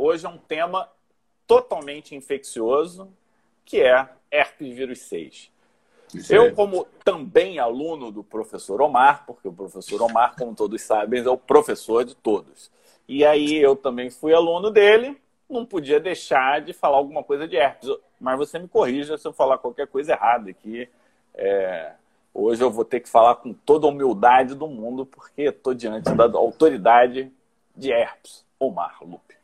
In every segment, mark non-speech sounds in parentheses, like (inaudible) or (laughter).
hoje é um tema totalmente infeccioso, que é herpes vírus 6. Isso eu, é. como também aluno do professor Omar, porque o professor Omar, como todos sabem, é o professor de todos. E aí eu também fui aluno dele, não podia deixar de falar alguma coisa de herpes. Mas você me corrija se eu falar qualquer coisa errada aqui. É... Hoje eu vou ter que falar com toda a humildade do mundo, porque estou diante da autoridade de herpes, Omar Lupe.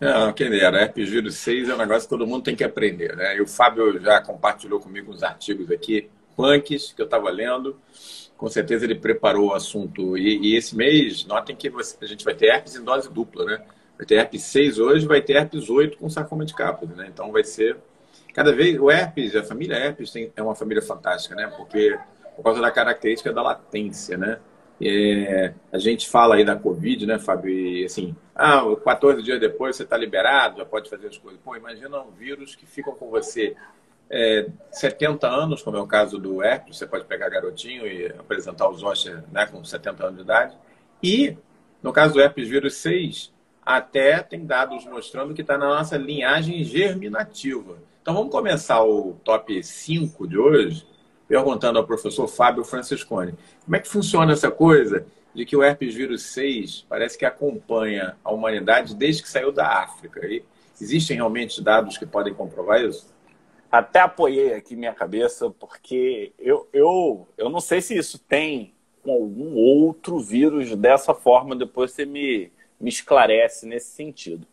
Não, quem dera, herpes vírus 6 é um negócio que todo mundo tem que aprender, né? E o Fábio já compartilhou comigo uns artigos aqui, punks, que eu estava lendo. Com certeza ele preparou o assunto. E, e esse mês, notem que você, a gente vai ter herpes em dose dupla, né? Vai ter herpes 6 hoje, vai ter herpes 8 com sarcoma de Kaposi, né? Então vai ser cada vez o herpes, a família herpes tem, é uma família fantástica, né? Porque por causa da característica da latência, né? É, a gente fala aí da Covid, né, Fábio? E, assim, ah, 14 dias depois você está liberado, já pode fazer as coisas. Pô, imagina um vírus que fica com você é, 70 anos, como é o caso do herpes, você pode pegar garotinho e apresentar os ossos né, com 70 anos de idade. E, no caso do herpes vírus 6, até tem dados mostrando que está na nossa linhagem germinativa. Então vamos começar o top 5 de hoje perguntando ao professor Fábio Franciscone. Como é que funciona essa coisa de que o herpes vírus 6 parece que acompanha a humanidade desde que saiu da África? E existem realmente dados que podem comprovar isso? Até apoiei aqui minha cabeça, porque eu, eu, eu não sei se isso tem com algum outro vírus dessa forma, depois você me, me esclarece nesse sentido.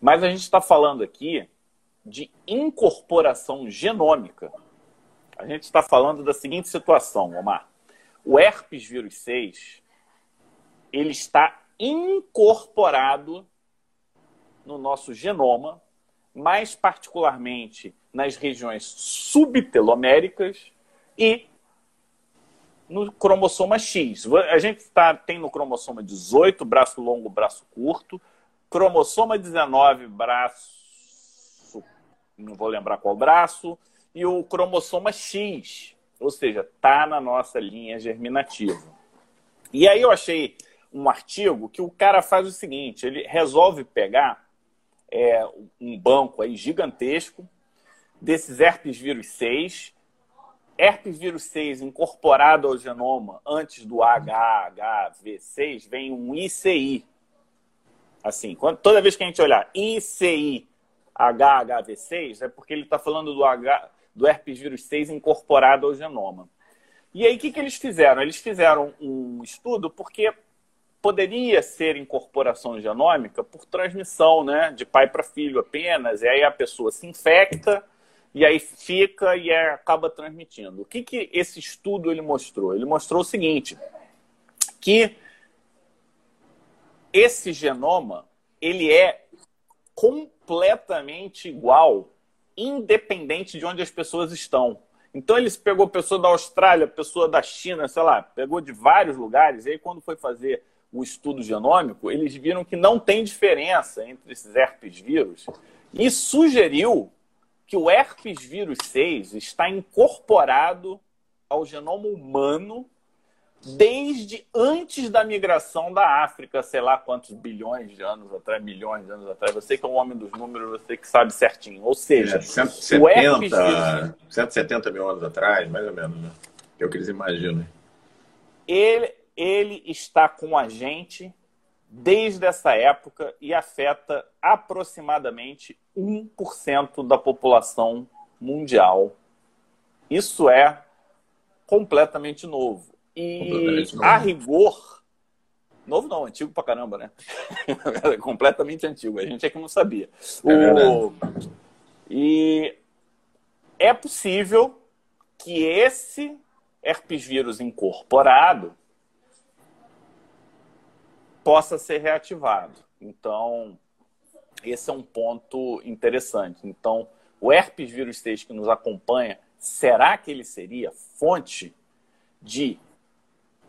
Mas a gente está falando aqui de incorporação genômica a gente está falando da seguinte situação, Omar. O herpes vírus 6, ele está incorporado no nosso genoma, mais particularmente nas regiões subteloméricas e no cromossoma X. A gente tá, tem no cromossoma 18, braço longo, braço curto, cromossoma 19, braço, não vou lembrar qual braço, e o cromossoma X, ou seja, está na nossa linha germinativa. E aí eu achei um artigo que o cara faz o seguinte: ele resolve pegar é, um banco aí gigantesco desses herpes vírus 6, herpes vírus 6 incorporado ao genoma antes do HHV6 vem um ICI. Assim, toda vez que a gente olhar ICI HHV6 é porque ele está falando do H, do herpes vírus 6 incorporado ao genoma. E aí, o que, que eles fizeram? Eles fizeram um estudo porque poderia ser incorporação genômica por transmissão, né, de pai para filho apenas, e aí a pessoa se infecta e aí fica e é, acaba transmitindo. O que, que esse estudo ele mostrou? Ele mostrou o seguinte, que esse genoma ele é completamente igual independente de onde as pessoas estão. Então eles pegou pessoa da Austrália, pessoa da China, sei lá, pegou de vários lugares. E aí quando foi fazer o estudo genômico, eles viram que não tem diferença entre esses herpes vírus e sugeriu que o herpes vírus 6 está incorporado ao genoma humano desde antes da migração da África, sei lá quantos bilhões de anos atrás, milhões de anos atrás. Você que é um homem dos números, você que sabe certinho. Ou seja, é, 170, o herpes... 170 mil anos atrás, mais ou menos, né? É o que eles imaginam. Ele, ele está com a gente desde essa época e afeta aproximadamente 1% da população mundial. Isso é completamente novo. E a rigor, novo não, antigo pra caramba, né? (laughs) Completamente antigo. A gente é que não sabia. É o... E é possível que esse herpes vírus incorporado possa ser reativado. Então, esse é um ponto interessante. Então, o herpes vírus 6 que nos acompanha, será que ele seria fonte de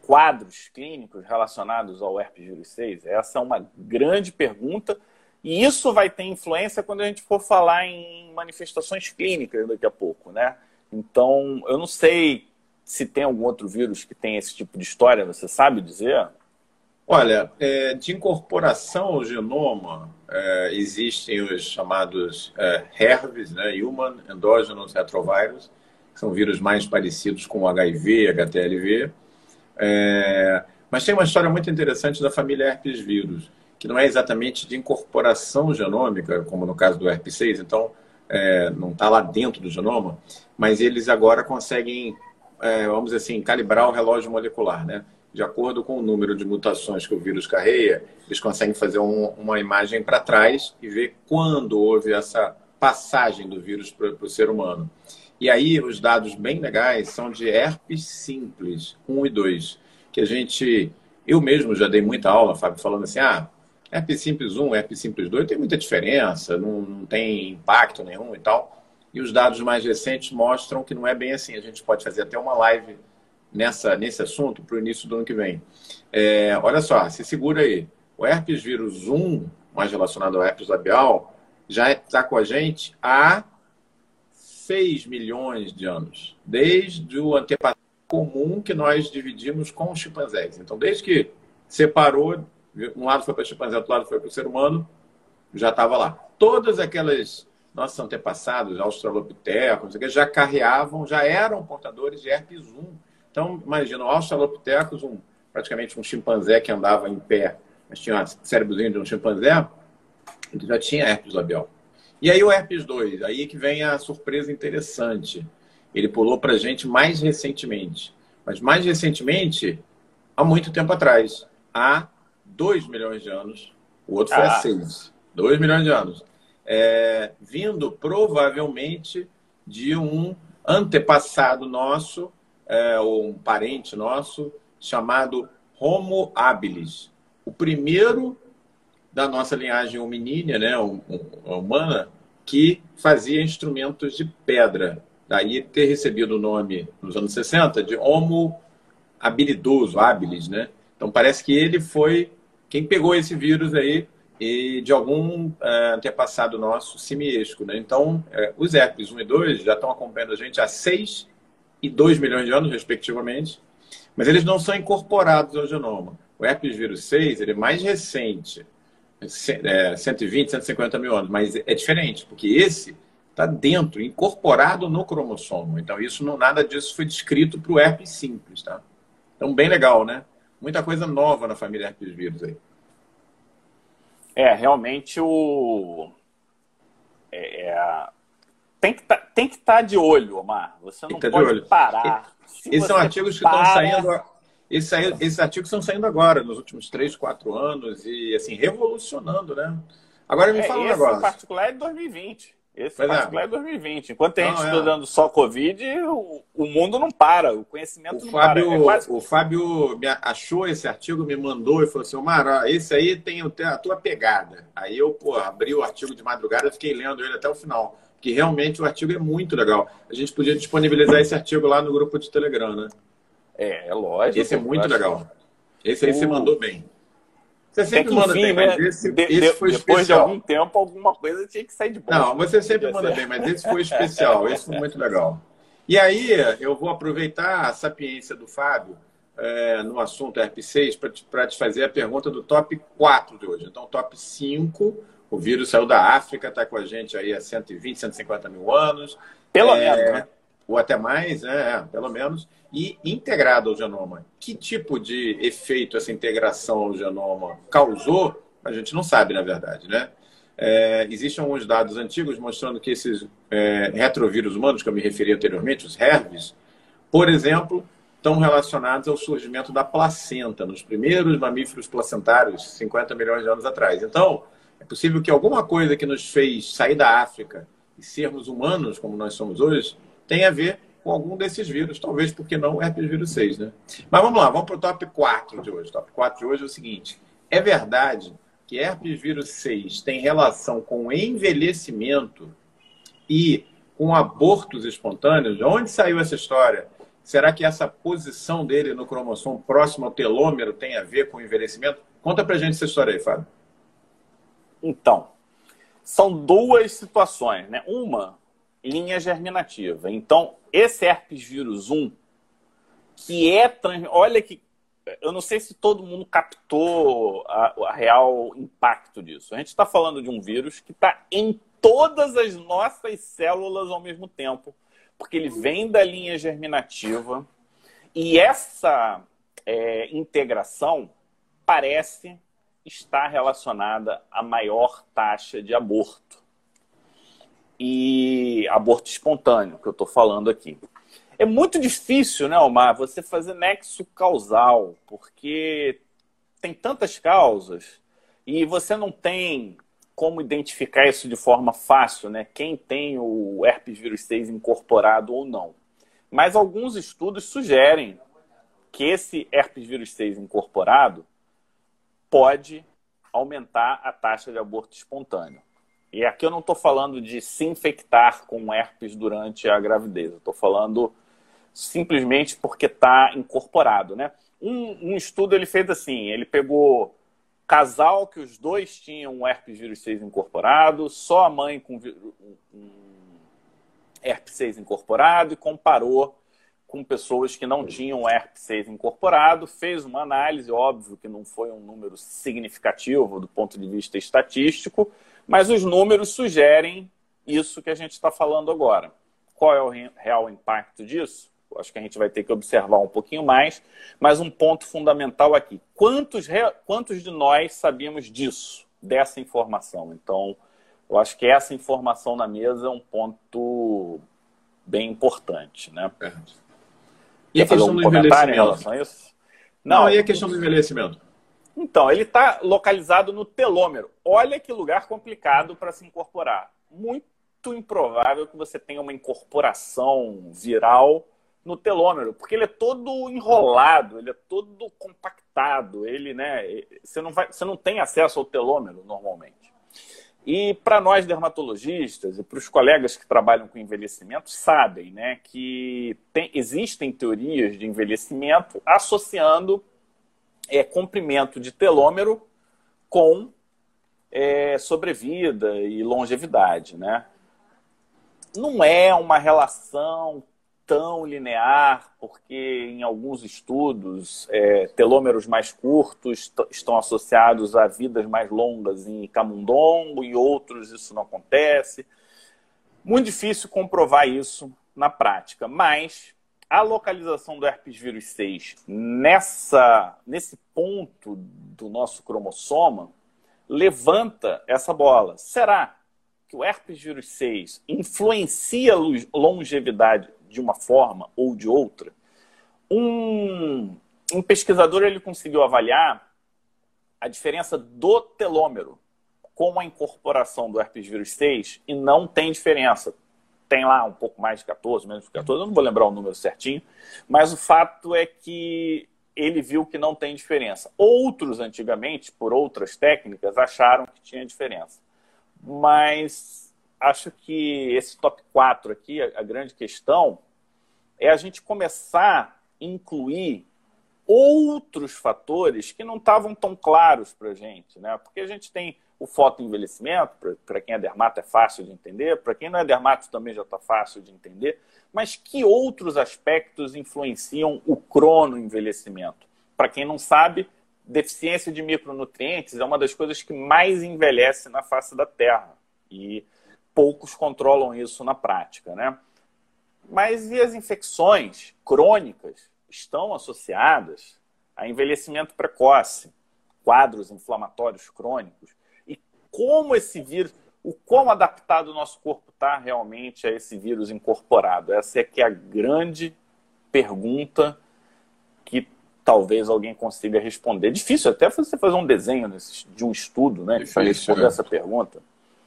quadros clínicos relacionados ao herpes vírus 6? Essa é uma grande pergunta. E isso vai ter influência quando a gente for falar em manifestações clínicas daqui a pouco, né? Então, eu não sei se tem algum outro vírus que tem esse tipo de história, você sabe dizer? Olha, é, de incorporação ao genoma, é, existem os chamados é, né, Human Endogenous Retrovirus, que são vírus mais parecidos com HIV, HTLV. É, mas tem uma história muito interessante da família herpes vírus, que não é exatamente de incorporação genômica, como no caso do herpes 6, então é, não está lá dentro do genoma, mas eles agora conseguem, é, vamos dizer assim, calibrar o relógio molecular, né? de acordo com o número de mutações que o vírus carrega, eles conseguem fazer um, uma imagem para trás e ver quando houve essa passagem do vírus para o ser humano. E aí, os dados bem legais são de herpes simples, 1 e 2, que a gente. Eu mesmo já dei muita aula, Fábio, falando assim: ah, herpes simples 1, herpes simples 2 tem muita diferença, não, não tem impacto nenhum e tal. E os dados mais recentes mostram que não é bem assim. A gente pode fazer até uma live nessa, nesse assunto para o início do ano que vem. É, olha só, se segura aí. O herpes vírus 1, mais relacionado ao herpes labial, já está com a gente há 6 milhões de anos, desde o antepassado comum que nós dividimos com os chimpanzés. Então, desde que separou, um lado foi para o chimpanzé, outro lado foi para o ser humano, já estava lá. Todas aquelas nossos antepassados, australopithecus, já carreavam, já eram portadores de herpes 1 então, imagina, o Australopithecus, um, praticamente um chimpanzé que andava em pé, mas tinha o cérebrozinho de um chimpanzé, ele já tinha herpes labial. E aí o herpes 2, aí que vem a surpresa interessante. Ele pulou para a gente mais recentemente. Mas mais recentemente, há muito tempo atrás. Há 2 milhões de anos. O outro foi ah. há 6. 2 milhões de anos. É, vindo provavelmente de um antepassado nosso é, um parente nosso chamado Homo habilis, o primeiro da nossa linhagem hominínia, né, humana, que fazia instrumentos de pedra. Daí ter recebido o nome nos anos 60 de Homo habilidoso, habilis, né? Então parece que ele foi quem pegou esse vírus aí e de algum é, antepassado nosso simiesco, né? Então, é, os herpes 1 e 2 já estão acompanhando a gente há seis e 2 milhões de anos, respectivamente, mas eles não são incorporados ao genoma. O herpes vírus 6 ele é mais recente, é 120, 150 mil anos, mas é diferente, porque esse está dentro, incorporado no cromossomo. Então, isso não nada disso foi descrito para o herpes simples, tá? Então, bem legal, né? Muita coisa nova na família herpes vírus aí. É, realmente o. É, é tem que tá, estar tá de olho, Omar. Você não tá pode parar. Se esses são artigos que estão saindo. Esses, esses artigos estão saindo agora, nos últimos três, quatro anos, e assim, revolucionando, né? Agora me é, fala um esse negócio. Esse particular é de 2020. Esse pois é. particular é. é 2020. Enquanto a gente estudando é. só Covid, o, o, mundo não para, o conhecimento o não Fábio, para. É quase... O Fábio achou esse artigo, me mandou e falou assim: Omar, esse aí tem a tua pegada. Aí eu, pô, abri o artigo de madrugada e fiquei lendo ele até o final que realmente o artigo é muito legal. A gente podia disponibilizar esse artigo lá no grupo de Telegram, né? É, é lógico. Esse é muito legal. Esse aí o... você mandou bem. Você sempre manda bem, mas né? esse, de, esse foi depois especial. de algum tempo, alguma coisa tinha que sair de boa. Não, você sempre manda bem, mas esse foi especial. esse foi muito legal. E aí, eu vou aproveitar a sapiência do Fábio é, no assunto RP6 para te fazer a pergunta do top 4 de hoje. Então, top 5 o vírus saiu da África, está com a gente aí há 120, 150 mil anos. Pelo é, menos, né? Ou até mais, né? É, pelo menos. E integrado ao genoma. Que tipo de efeito essa integração ao genoma causou? A gente não sabe, na verdade, né? É, existem alguns dados antigos mostrando que esses é, retrovírus humanos, que eu me referi anteriormente, os HERVs, por exemplo, estão relacionados ao surgimento da placenta, nos primeiros mamíferos placentários, 50 milhões de anos atrás. Então, é possível que alguma coisa que nos fez sair da África e sermos humanos, como nós somos hoje, tenha a ver com algum desses vírus, talvez porque não herpes vírus 6, né? Mas vamos lá, vamos para o top 4 de hoje. Top 4 de hoje é o seguinte: é verdade que herpes vírus 6 tem relação com envelhecimento e com abortos espontâneos? De onde saiu essa história? Será que essa posição dele no cromossomo próximo ao telômero tem a ver com o envelhecimento? Conta pra gente essa história aí, Fábio. Então, são duas situações, né? Uma, linha germinativa. Então, esse herpes vírus 1, que é trans... olha que eu não sei se todo mundo captou a, a real impacto disso. A gente está falando de um vírus que está em todas as nossas células ao mesmo tempo, porque ele vem da linha germinativa e essa é, integração parece estar relacionada à maior taxa de aborto e aborto espontâneo que eu estou falando aqui. É muito difícil, né, Omar, você fazer nexo causal, porque tem tantas causas e você não tem como identificar isso de forma fácil, né? Quem tem o herpes vírus 6 incorporado ou não. Mas alguns estudos sugerem que esse herpes vírus 6 incorporado pode aumentar a taxa de aborto espontâneo. E aqui eu não estou falando de se infectar com herpes durante a gravidez, eu estou falando simplesmente porque está incorporado, né? Um, um, estudo ele fez assim, ele pegou casal que os dois tinham herpes vírus 6 incorporado, só a mãe com um herpes 6 incorporado e comparou com pessoas que não tinham herpes 6 incorporado, fez uma análise, óbvio que não foi um número significativo do ponto de vista estatístico, mas os números sugerem isso que a gente está falando agora. Qual é o real impacto disso? acho que a gente vai ter que observar um pouquinho mais, mas um ponto fundamental aqui. Quantos, quantos de nós sabíamos disso, dessa informação? Então, eu acho que essa informação na mesa é um ponto bem importante, né? E a questão do envelhecimento? Em relação a isso? Não, Não, e a questão do envelhecimento? Então, ele está localizado no telômero. Olha que lugar complicado para se incorporar. Muito improvável que você tenha uma incorporação viral no telômero, porque ele é todo enrolado, ele é todo compactado, ele, né, você não vai, você não tem acesso ao telômero normalmente. E para nós dermatologistas e para os colegas que trabalham com envelhecimento sabem, né, que tem, existem teorias de envelhecimento associando é, comprimento de telômero com é, sobrevida e longevidade, né? Não é uma relação tão linear, porque em alguns estudos é, telômeros mais curtos estão associados a vidas mais longas em camundongo, em outros isso não acontece. Muito difícil comprovar isso na prática, mas a localização do herpes vírus 6 nessa, nesse ponto do nosso cromossoma levanta essa bola. Será que o herpes vírus 6 influencia a longevidade de uma forma ou de outra, um, um pesquisador ele conseguiu avaliar a diferença do telômero com a incorporação do herpes vírus 6 e não tem diferença. Tem lá um pouco mais de 14, menos de 14, eu não vou lembrar o número certinho, mas o fato é que ele viu que não tem diferença. Outros, antigamente, por outras técnicas, acharam que tinha diferença. Mas acho que esse top 4 aqui, a, grande questão é a gente começar a incluir outros fatores que não estavam tão claros para a gente, né? Porque a gente tem o fotoenvelhecimento, para quem é dermato é fácil de entender, para quem não é dermato também já está fácil de entender, mas que outros aspectos influenciam o cronoenvelhecimento? Para quem não sabe, deficiência de micronutrientes é uma das coisas que mais envelhece na face da Terra e poucos controlam isso na prática, né? Mas e as infecções crônicas estão associadas a envelhecimento precoce, quadros inflamatórios crônicos? Como esse vírus, o quão adaptado o nosso corpo está realmente a esse vírus incorporado? Essa é que é a grande pergunta que talvez alguém consiga responder. Difícil até você fazer um desenho de um estudo, né, para responder é. essa pergunta.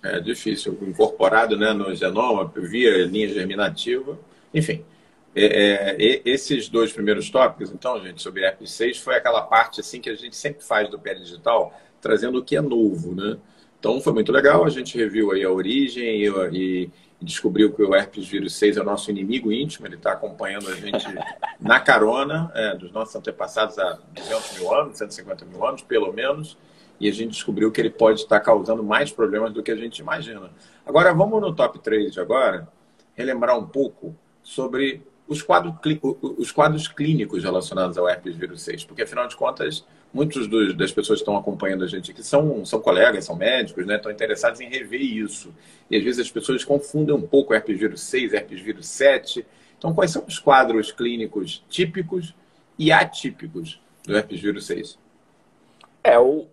É difícil, incorporado né, no genoma, via linha germinativa. Enfim, é, é, esses dois primeiros tópicos, então, gente, sobre RP6, foi aquela parte assim que a gente sempre faz do Pele Digital, trazendo o que é novo, né? Então, foi muito legal, a gente reviu aí a origem e, e descobriu que o herpes vírus 6 é o nosso inimigo íntimo, ele está acompanhando a gente (laughs) na carona é, dos nossos antepassados há 200 mil anos, 150 mil anos, pelo menos, e a gente descobriu que ele pode estar causando mais problemas do que a gente imagina. Agora, vamos no top 3 de agora, relembrar um pouco sobre os quadros, os quadros clínicos relacionados ao herpes vírus 6, porque afinal de contas, muitos dos, das pessoas que estão acompanhando a gente aqui são, são colegas, são médicos, né? estão interessados em rever isso. E às vezes as pessoas confundem um pouco herpes vírus 6, herpes vírus 7. Então, quais são os quadros clínicos típicos e atípicos do herpes vírus 6? É, o,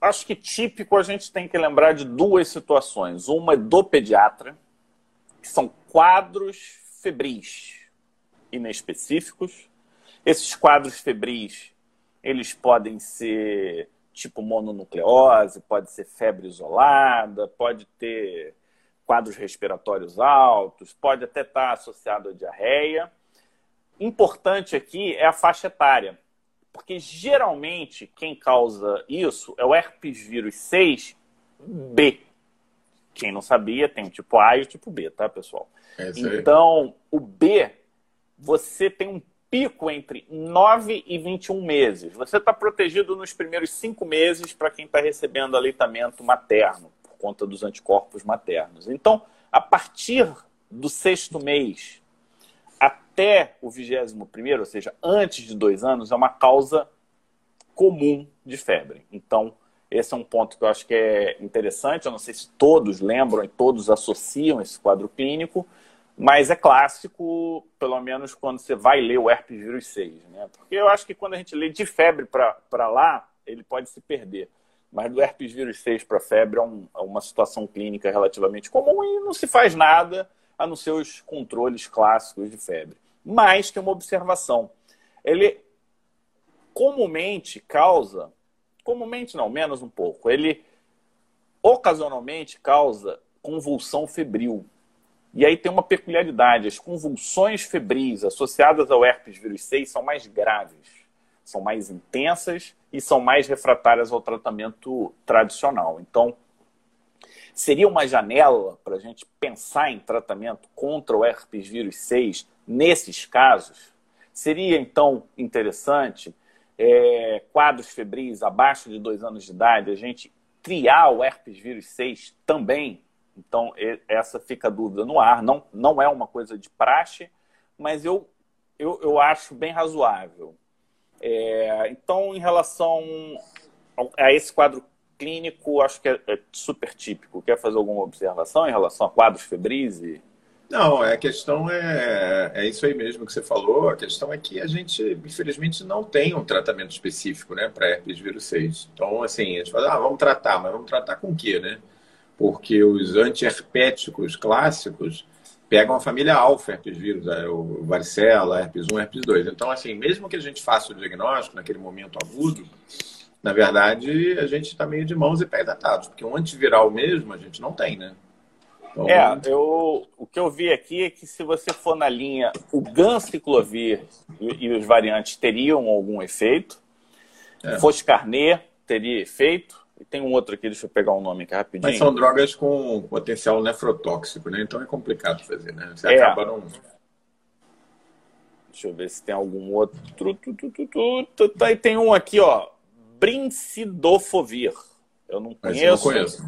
acho que típico a gente tem que lembrar de duas situações. Uma é do pediatra, que são quadros febris inespecíficos. Esses quadros febris, eles podem ser tipo mononucleose, pode ser febre isolada, pode ter quadros respiratórios altos, pode até estar associado à diarreia. Importante aqui é a faixa etária, porque geralmente quem causa isso é o herpes vírus 6B. Quem não sabia, tem o tipo A e o tipo B, tá, pessoal? É então, o B você tem um pico entre 9 e 21 meses. Você está protegido nos primeiros cinco meses para quem está recebendo aleitamento materno, por conta dos anticorpos maternos. Então, a partir do sexto mês até o vigésimo primeiro, ou seja, antes de dois anos, é uma causa comum de febre. Então, esse é um ponto que eu acho que é interessante. Eu não sei se todos lembram e todos associam esse quadro clínico, mas é clássico, pelo menos quando você vai ler o herpes vírus 6, né? Porque eu acho que quando a gente lê de febre para lá, ele pode se perder. Mas do herpes vírus 6 para febre é, um, é, uma situação clínica relativamente comum e não se faz nada a não ser os controles clássicos de febre. Mas tem uma observação. Ele comumente causa, comumente não, menos um pouco, ele ocasionalmente causa convulsão febril. E aí tem uma peculiaridade: as convulsões febris associadas ao herpes vírus 6 são mais graves, são mais intensas e são mais refratárias ao tratamento tradicional. Então, seria uma janela para a gente pensar em tratamento contra o herpes vírus 6 nesses casos? Seria então interessante, é, quadros febris abaixo de dois anos de idade, a gente triar o herpes vírus 6 também então, essa fica a dúvida no ar. Não, não é uma coisa de praxe, mas eu, eu, eu acho bem razoável. É, então, em relação a esse quadro clínico, acho que é, é, super típico. Quer fazer alguma observação em relação a quadros febris? E... Não, é, a questão é, é isso aí mesmo que você falou. A questão é que a gente, infelizmente, não tem um tratamento específico né, para herpes vírus 6. Então, assim, a gente fala, ah, vamos tratar, mas vamos tratar com o quê, né? Porque os antiherpéticos clássicos pegam a família alfa herpes vírus, é, o varicela, herpes 1, herpes 2. Então, assim, mesmo que a gente faça o diagnóstico naquele momento agudo, na verdade, a gente está meio de mãos e pés atados, porque um antiviral mesmo a gente não tem, né? Então... É, eu, o que eu vi aqui é que se você for na linha, o ganciclovir e, e os variantes teriam algum efeito, é. Foscarnet teria efeito, e tem um outro aqui, deixa eu pegar o um nome aqui rapidinho. Mas são drogas com potencial nefrotóxico, né? Então é complicado fazer, né? Você é. acaba não. Deixa eu ver se tem algum outro. Aí tem um aqui, ó. Brincidofovir. Eu não conheço. Eu não conheço.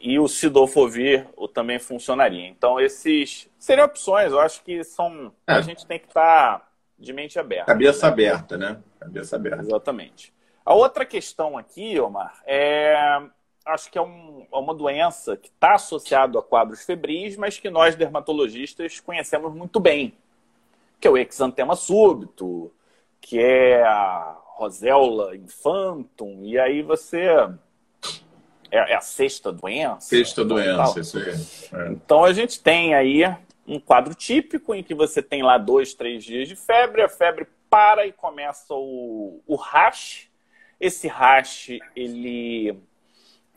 E o Sidofovir também funcionaria. Então, esses seriam opções. Eu acho que são. É. A gente tem que estar tá de mente aberta. Cabeça né? aberta, né? Cabeça aberta. Exatamente. A outra questão aqui, Omar, é acho que é, um, é uma doença que está associada a quadros febris, mas que nós dermatologistas conhecemos muito bem, que é o exantema súbito, que é a roséola infantum, e aí você é, é a sexta doença. Sexta doença, isso aí. É. Então a gente tem aí um quadro típico em que você tem lá dois, três dias de febre, a febre para e começa o, o rash, esse rash, ele,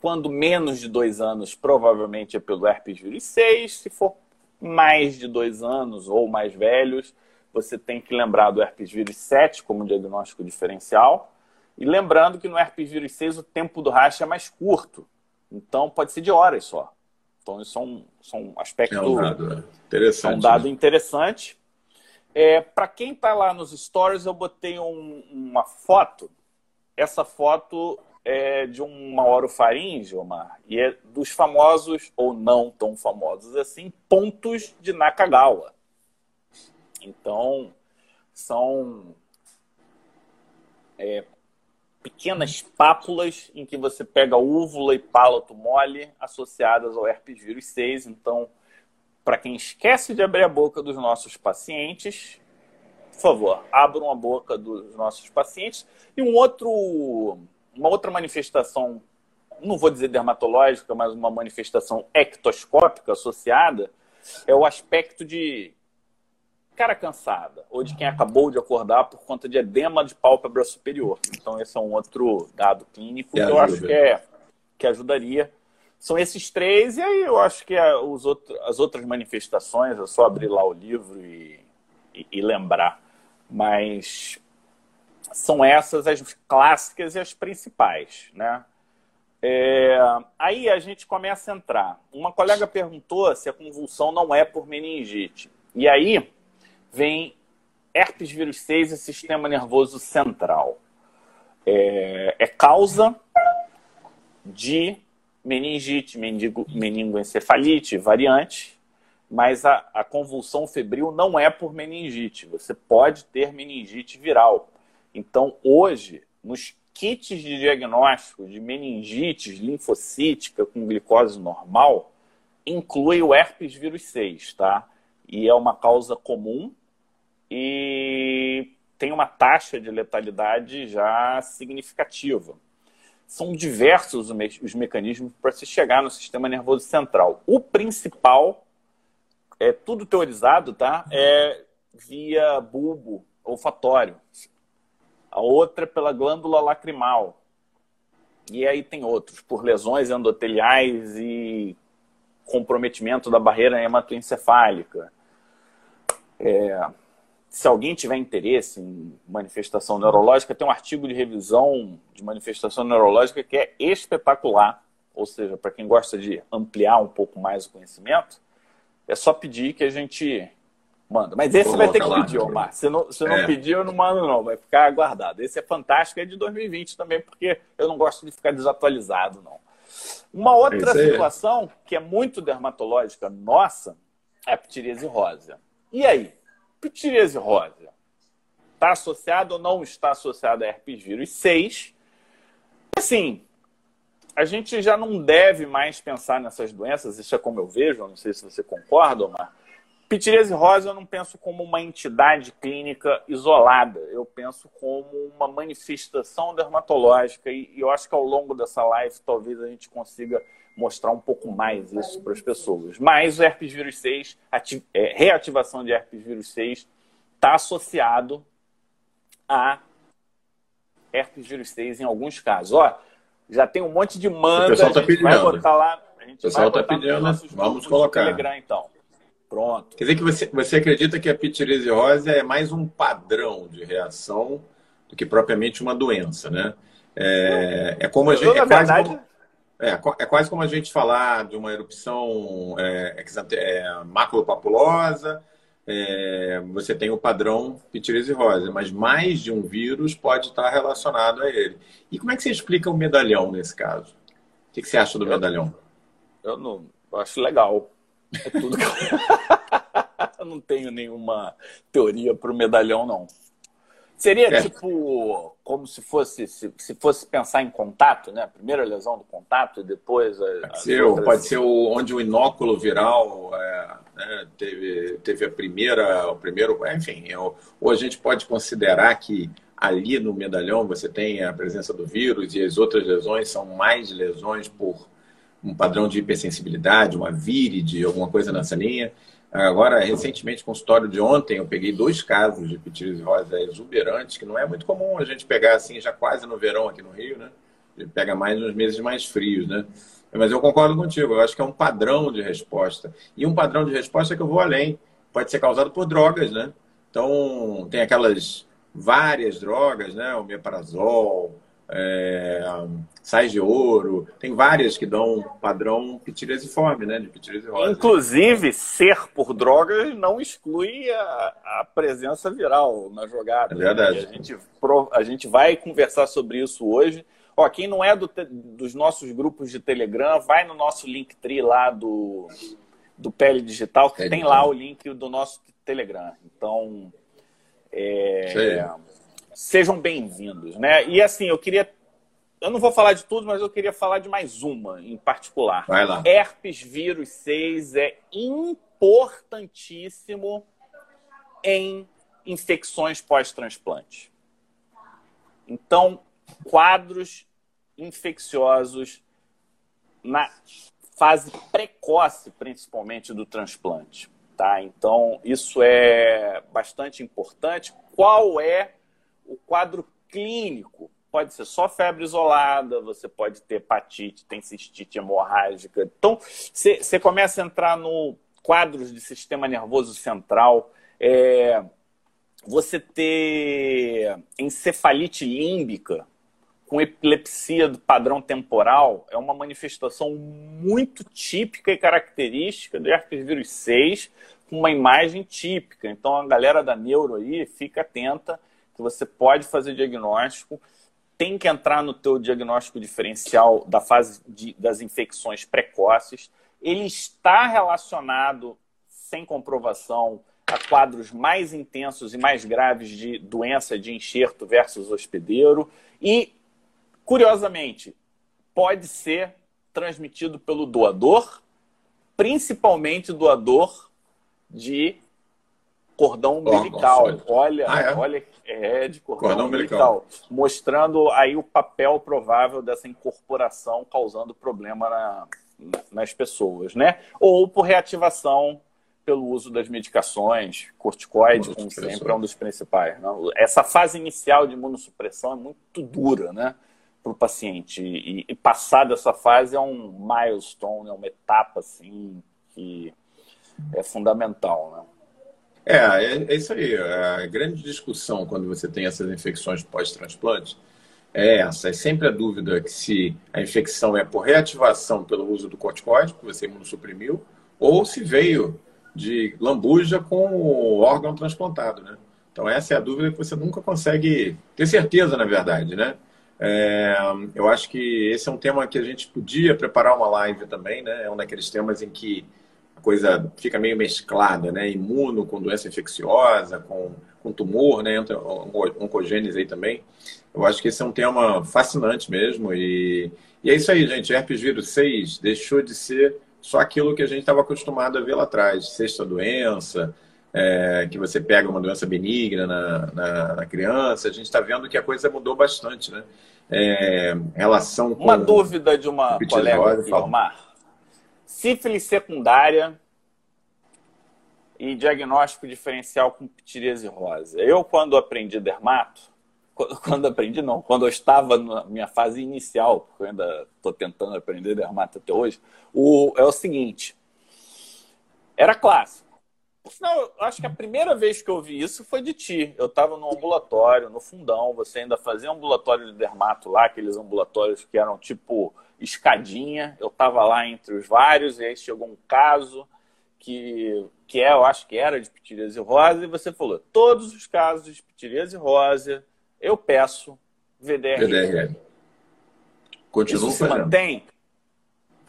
quando menos de dois anos, provavelmente é pelo herpes vírus 6. Se for mais de dois anos ou mais velhos, você tem que lembrar do herpes vírus 7 como diagnóstico diferencial. E lembrando que no herpes vírus 6 o tempo do rash é mais curto. Então pode ser de horas só. Então isso é um, é um aspecto. É um dado interessante. É um dado né? interessante. É, Para quem está lá nos stories, eu botei um, uma foto essa foto é de uma orofaringe, Omar, e é dos famosos, ou não tão famosos assim, pontos de Nakagawa. Então, são é, pequenas pápulas em que você pega úvula e palato mole associadas ao herpes vírus 6. Então, para quem esquece de abrir a boca dos nossos pacientes, por favor, abram a boca dos nossos pacientes. E um outro, uma outra manifestação, não vou dizer dermatológica, mas uma manifestação ectoscópica associada, é o aspecto de cara cansada ou de quem acabou de acordar por conta de edema de pálpebra superior. Então, esse é um outro dado clínico que, que eu acho que, é, que ajudaria. São esses três, e aí eu acho que os outro, as outras manifestações, é só abrir lá o livro e, e, e lembrar. Mas são essas as clássicas e as principais, né? É, aí a gente começa a entrar. Uma colega perguntou se a convulsão não é por meningite. E aí vem herpes vírus 6 e sistema nervoso central. É, é causa de meningite, meningo, meningoencefalite, variante, mas a, a, convulsão febril não é por meningite. Você pode ter meningite viral. Então, hoje, nos kits de diagnóstico de meningite linfocítica com glicose normal, inclui o herpes vírus 6, tá? E é uma causa comum, e tem uma taxa de letalidade já significativa. São diversos os mecanismos para se chegar no sistema nervoso central. O principal, é tudo teorizado, tá? É via bulbo olfatório. A outra é pela glândula lacrimal. E aí tem outros, por lesões endoteliais e comprometimento da barreira hematoencefálica. É, se alguém tiver interesse em manifestação neurológica, tem um artigo de revisão de manifestação neurológica que é espetacular. Ou seja, para quem gosta de ampliar um pouco mais o conhecimento, é só pedir que a gente manda. Mas esse vai ter que pedir, Omar. Se não, se não é. pedir, eu não mando, não. Vai ficar guardado. Esse é fantástico, é de 2020 também, porque eu não gosto de ficar desatualizado, não. Uma outra situação que é muito dermatológica nossa é a ptiríase rosa. E aí? Pitiríase rosa está associado ou não está associado a herpes vírus 6. Assim, a gente já não deve mais pensar nessas doenças, isso é como eu vejo, não sei se você concorda, mas Pitiríase rosa eu não penso como uma entidade clínica isolada, eu penso como uma manifestação dermatológica e eu acho que ao longo dessa live talvez a gente consiga mostrar um pouco mais isso para as pessoas. Mas o herpes vírus 6, é, reativação de herpes vírus 6, está associado a herpes vírus 6 em alguns casos. Ó, já tem um monte de manda, o pessoal tá pedindo. vai botar lá. O pessoal está pedindo, vamos colocar. Telegram, então. Pronto. Quer dizer que você, você acredita que a pitiríase rosa é mais um padrão de reação do que propriamente uma doença, né? É, é como a gente. É verdade, como, é, é quase como a gente falar de uma erupção é, é, maculopapulosa, é, você tem o padrão pitiríase rosa, mas mais de um vírus pode estar relacionado a ele. E como é que você explica o medalhão nesse caso? O que, que você acha do eu, medalhão? Eu não eu acho legal. É tudo que eu... (laughs) eu não tenho nenhuma teoria para o medalhão, não. Seria é. tipo como se fosse se, se, fosse pensar em contato, né? Primeiro a lesão do contato e depois a, pode, ser, outras... pode ser o, onde o inóculo viral é, né, teve, teve a primeira, o primeiro, enfim. Eu, ou a gente pode considerar que ali no medalhão você tem a presença do vírus e as outras lesões são mais lesões por um padrão de hipersensibilidade, uma víride, alguma coisa nessa linha. Agora, recentemente, consultório de ontem, eu peguei dois casos de pitirise rosa exuberantes, que não é muito comum a gente pegar assim, já quase no verão aqui no Rio, né? Gente pega mais nos meses mais frios, né? Mas eu concordo contigo, eu acho que é um padrão de resposta. E um padrão de resposta que eu vou além. Pode ser causado por drogas, né? Então, tem aquelas várias drogas, né? O meprazol, é, sais de ouro, tem várias que dão padrão pitiresiforme, né? De pitiresiforme. Inclusive, ser por drogas não exclui a, a presença viral na jogada. É verdade. A gente, a gente vai conversar sobre isso hoje. Ó, quem não é do, dos nossos grupos de Telegram, vai no nosso Linktree lá do, do Pele Digital, que tem lá o link do nosso Telegram. Então, é, sejam bem-vindos, né? E assim, eu queria eu não vou falar de tudo, mas eu queria falar de mais uma em particular. Vai lá. Herpes vírus 6 é importantíssimo em infecções pós-transplante. Então, quadros infecciosos na fase precoce, principalmente do transplante. Tá? Então, isso é bastante importante. Qual é o quadro clínico? Pode ser só febre isolada, você pode ter hepatite, tem cistite hemorrágica. Então, você começa a entrar no quadros de sistema nervoso central. É, você ter encefalite límbica, com epilepsia do padrão temporal é uma manifestação muito típica e característica do herpes vírus 6, com uma imagem típica. Então, a galera da neuro aí, fica atenta que você pode fazer diagnóstico, tem que entrar no teu diagnóstico diferencial da fase de, das infecções precoces. Ele está relacionado, sem comprovação, a quadros mais intensos e mais graves de doença de enxerto versus hospedeiro. E Curiosamente, pode ser transmitido pelo doador, principalmente doador de cordão umbilical. olha, ah, é? olha, é de cordão, cordão umbilical, umbilical, mostrando aí o papel provável dessa incorporação causando problema na, nas pessoas, né? Ou por reativação pelo uso das medicações, corticoide, como sempre, é um dos principais. Não? Essa fase inicial de imunossupressão é muito dura, né? para o paciente. E, e, passar dessa fase é um milestone, é uma etapa assim que é fundamental, né? É, é, é isso aí. A grande discussão quando você tem essas infecções pós-transplante é essa. É sempre a dúvida que se a infecção é por reativação pelo uso do corticoide, que você imunossuprimiu, ou se veio de lambuja com o órgão transplantado, né? Então essa é a dúvida que você nunca consegue ter certeza, na verdade, né? É, eu acho que esse é um tema que a gente podia preparar uma live também, né? É um daqueles temas em que coisa fica meio mesclada, né? Imuno com doença infecciosa, com, com tumor, né? Entra oncogênese aí também. Eu acho que esse é um tema fascinante mesmo. E, e é isso aí, gente. Herpes vírus 6 deixou de ser só aquilo que a gente estava acostumado a ver lá atrás. Sexta doença, é, que você pega uma doença benigna na, na, na criança. A gente está vendo que a coisa mudou bastante, né? É, relação com... Uma dúvida de uma colega aqui, Omar. Sífilis secundária e diagnóstico diferencial com pitiríase rosa. Eu, quando aprendi dermato, (laughs) quando aprendi não, quando eu estava na minha fase inicial, porque eu ainda estou tentando aprender dermato até hoje, o, é o seguinte, era clássico Sinal, eu acho que a primeira vez que eu vi isso foi de ti. Eu estava no ambulatório, no fundão, você ainda fazia ambulatório de dermato lá, aqueles ambulatórios que eram tipo escadinha. Eu estava lá entre os vários, e aí chegou um caso que, que é, eu acho que era de pitiríase rosa, e você falou: todos os casos de pitiríase rosa, eu peço VDR. VDR. Continua Isso fazendo. se mantém?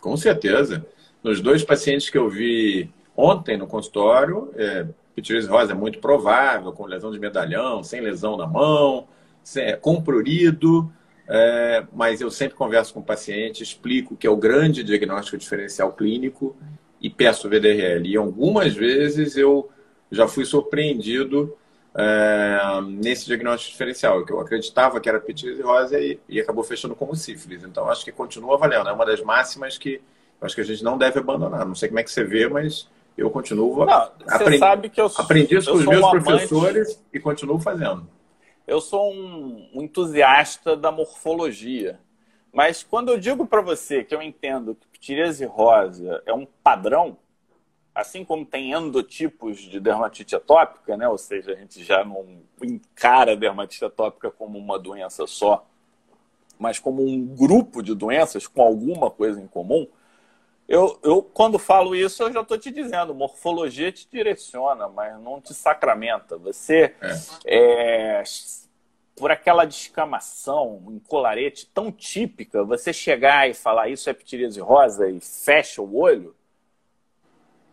Com certeza. Nos dois pacientes que eu vi ontem no consultório, é, pitiríase rosa é muito provável, com lesão de medalhão, sem lesão na mão, sem, com prurido, é, mas eu sempre converso com o paciente, explico que é o grande diagnóstico diferencial clínico e peço VDRL. E algumas vezes eu já fui surpreendido é, nesse diagnóstico diferencial, que eu acreditava que era pitiríase rosa e, e acabou fechando como sífilis. Então, acho que continua valendo. É uma das máximas que acho que a gente não deve abandonar. Não sei como é que você vê, mas eu continuo. Não, sabe que eu, aprendi isso com os meus professores amante, e continuo fazendo. Eu sou um, um entusiasta da morfologia. Mas quando eu digo para você que eu entendo que pitiríase rosa é um padrão, assim como tem endotipos de dermatite atópica, né? ou seja, a gente já não encara a dermatite atópica como uma doença só, mas como um grupo de doenças com alguma coisa em comum, eu, eu, quando falo isso, eu já estou te dizendo, morfologia te direciona, mas não te sacramenta. Você, é. É, por aquela descamação em colarete tão típica, você chegar e falar isso é pitiríase rosa e fecha o olho,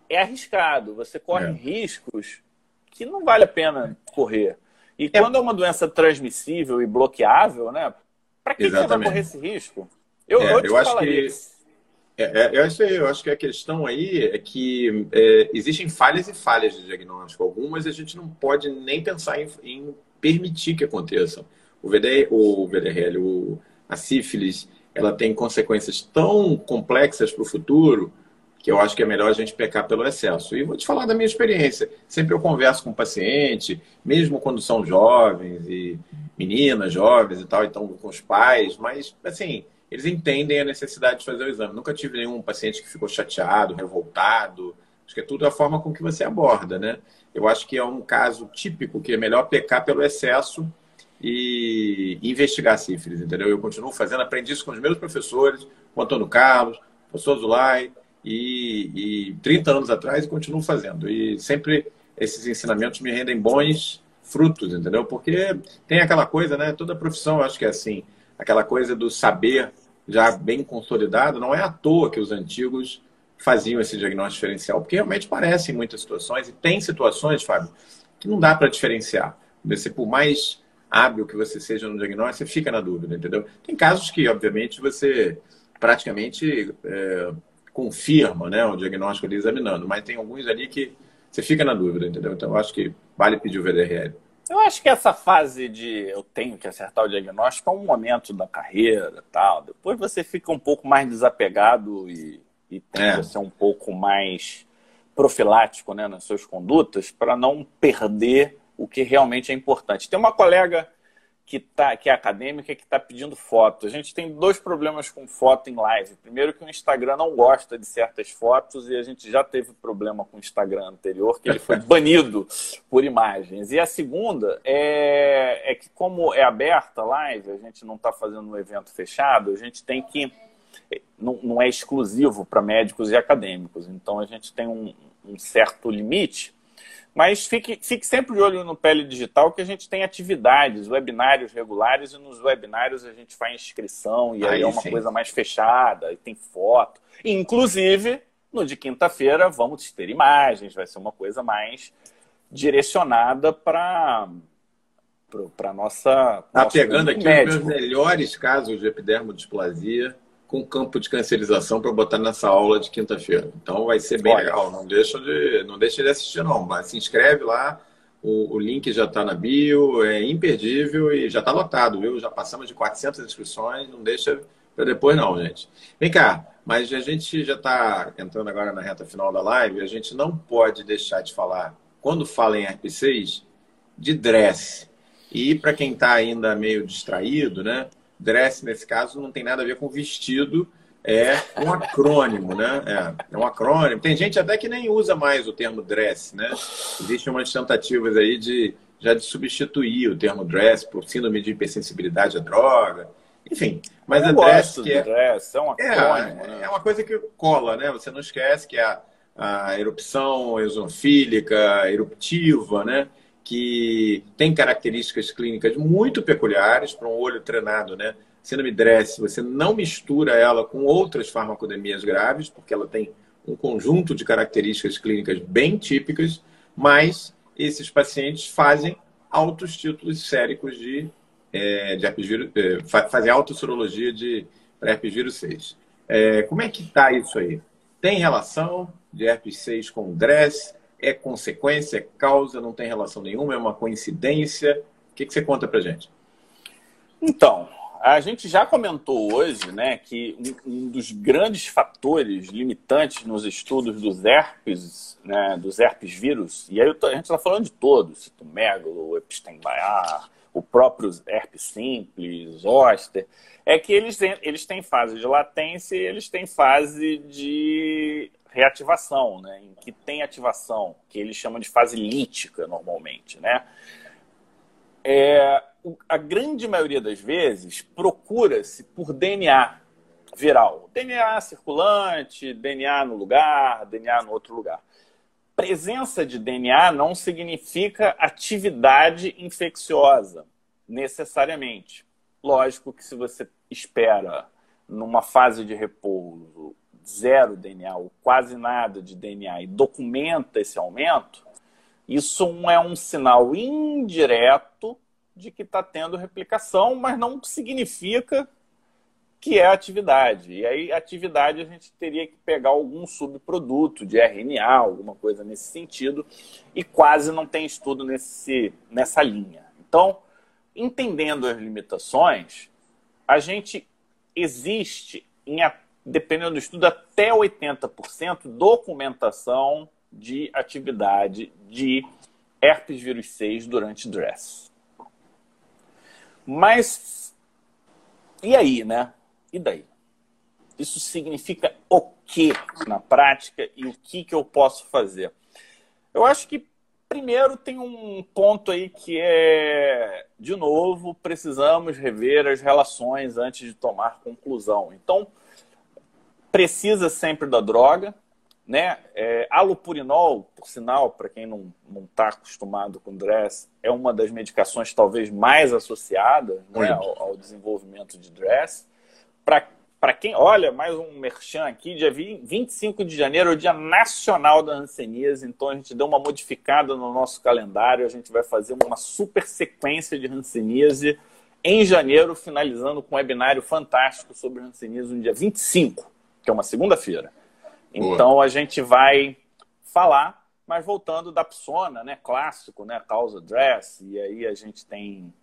é arriscado. Você corre é. riscos que não vale a pena correr. E é. quando é uma doença transmissível e bloqueável, né? Para que, que, você vai correr esse risco? Eu, é, eu, eu acho que é, é, eu, acho, eu acho que a questão aí é que é, existem falhas e falhas de diagnóstico. Algumas a gente não pode nem pensar em, em permitir que aconteçam. O, VD, o VDRL, o, a sífilis, ela tem consequências tão complexas para o futuro que eu acho que é melhor a gente pecar pelo excesso. E vou te falar da minha experiência. Sempre eu converso com o paciente, mesmo quando são jovens e meninas jovens e tal, então com os pais, mas assim, eles entendem a necessidade de fazer o exame. Nunca tive nenhum paciente que ficou chateado, revoltado. Acho que é tudo a forma com que você aborda, né? Eu acho que é um caso típico que é melhor pecar pelo excesso e investigar sífilis, entendeu? Eu continuo fazendo, aprendi isso com os meus professores, com o Antônio Carlos, o professor Zulay, e, e 30 anos atrás e continuo fazendo. E sempre esses ensinamentos me rendem bons frutos, entendeu? Porque tem aquela coisa, né? Toda profissão, eu acho que é assim, aquela coisa do saber já bem consolidado, não é à toa que os antigos faziam esse diagnóstico diferencial, porque realmente parece em muitas situações, e tem situações, Fábio, que não dá para diferenciar. Você, por mais hábil que você seja no diagnóstico, você fica na dúvida, entendeu? Tem casos que, obviamente, você praticamente é, confirma né, o diagnóstico ali examinando, mas tem alguns ali que você fica na dúvida, entendeu? Então, eu acho que vale pedir o VDRL. Eu acho que essa fase de eu tenho que acertar o diagnóstico é um momento da carreira tal. Depois você fica um pouco mais desapegado e, e tem é. que ser um pouco mais profilático né, nas suas condutas para não perder o que realmente é importante. Tem uma colega que, tá, que é acadêmica que está pedindo foto. A gente tem dois problemas com foto em live. Primeiro que o Instagram não gosta de certas fotos e a gente já teve problema com o Instagram anterior, que ele foi (laughs) banido por imagens. E a segunda é, é que como é aberta a live, a gente não está fazendo um evento fechado, a gente tem que... Não, não é exclusivo para médicos e acadêmicos. Então a gente tem um, um certo limite mas fique, fique sempre de olho no Pele Digital, que a gente tem atividades, webinários regulares, e nos webinários a gente faz inscrição, e aí, aí é uma sim. coisa mais fechada, e tem foto. E, inclusive, no de quinta-feira, vamos ter imagens, vai ser uma coisa mais direcionada para para nossa. Tá pegando aqui médico. os meus melhores casos de epidermodisplasia com campo de cancerização para botar nessa aula de quinta-feira. Então vai ser bem Olha. legal. Não deixa de, não deixa de assistir, não. Mas se inscreve lá. O, o link já está na bio, é imperdível e já está lotado, viu? Já passamos de 400 inscrições. Não deixa para depois, não, gente. Vem cá, mas a gente já está entrando agora na reta final da live. A gente não pode deixar de falar, quando fala em RP6, de dress. E para quem está ainda meio distraído, né? Dress, nesse caso, não tem nada a ver com vestido, é um acrônimo, né? É, é, um acrônimo. Tem gente até que nem usa mais o termo dress, né? Existem umas tentativas aí de já de substituir o termo dress por síndrome de hipersensibilidade à droga. Enfim, mas Eu a dress que é, dress, é um é, acrônimo, é, né? é uma coisa que cola, né? Você não esquece que é a, a erupção eosinofílica, eruptiva, né? Que tem características clínicas muito peculiares para um olho treinado, né? Síndrome DRESS, você não mistura ela com outras farmacodemias graves, porque ela tem um conjunto de características clínicas bem típicas, mas esses pacientes fazem altos títulos séricos de, é, de herpes vírus, é, fazem autossorologia de herpes vírus 6. É, como é que está isso aí? Tem relação de herpes 6 com DRESS? É consequência, é causa, não tem relação nenhuma, é uma coincidência? O que, que você conta para gente? Então, a gente já comentou hoje né, que um, um dos grandes fatores limitantes nos estudos dos herpes, né, dos herpes vírus, e aí tô, a gente está falando de todos, citomegalo, Epstein-Barr, o próprio herpes simples, zoster, é que eles, eles têm fase de latência e eles têm fase de reativação, né, em que tem ativação, que eles chamam de fase lítica normalmente, né? É, a grande maioria das vezes procura-se por DNA viral, DNA circulante, DNA no lugar, DNA no outro lugar. Presença de DNA não significa atividade infecciosa, necessariamente. Lógico que se você espera numa fase de repouso zero DNA ou quase nada de DNA e documenta esse aumento, isso é um sinal indireto de que está tendo replicação, mas não significa que é atividade. E aí, atividade, a gente teria que pegar algum subproduto de RNA, alguma coisa nesse sentido, e quase não tem estudo nesse, nessa linha. Então, entendendo as limitações, a gente existe, em, dependendo do estudo, até 80% documentação de atividade de herpes vírus 6 durante DRESS. Mas, e aí, né? E daí? Isso significa o que na prática e o que, que eu posso fazer? Eu acho que primeiro tem um ponto aí que é, de novo, precisamos rever as relações antes de tomar conclusão. Então, precisa sempre da droga, né? É, alopurinol, por sinal, para quem não está acostumado com DRESS, é uma das medicações talvez mais associadas né, ao, ao, desenvolvimento de DRESS. Para quem, olha, mais um merchan aqui, dia 25 de janeiro é o Dia Nacional da Hanseníase, então a gente deu uma modificada no nosso calendário, a gente vai fazer uma super sequência de Hanseníase em janeiro, finalizando com um webinário fantástico sobre Hanseníase no dia 25, que é uma segunda-feira. Então a gente vai falar, mas voltando da psona, né, clássico, né, causa dress, e aí a gente tem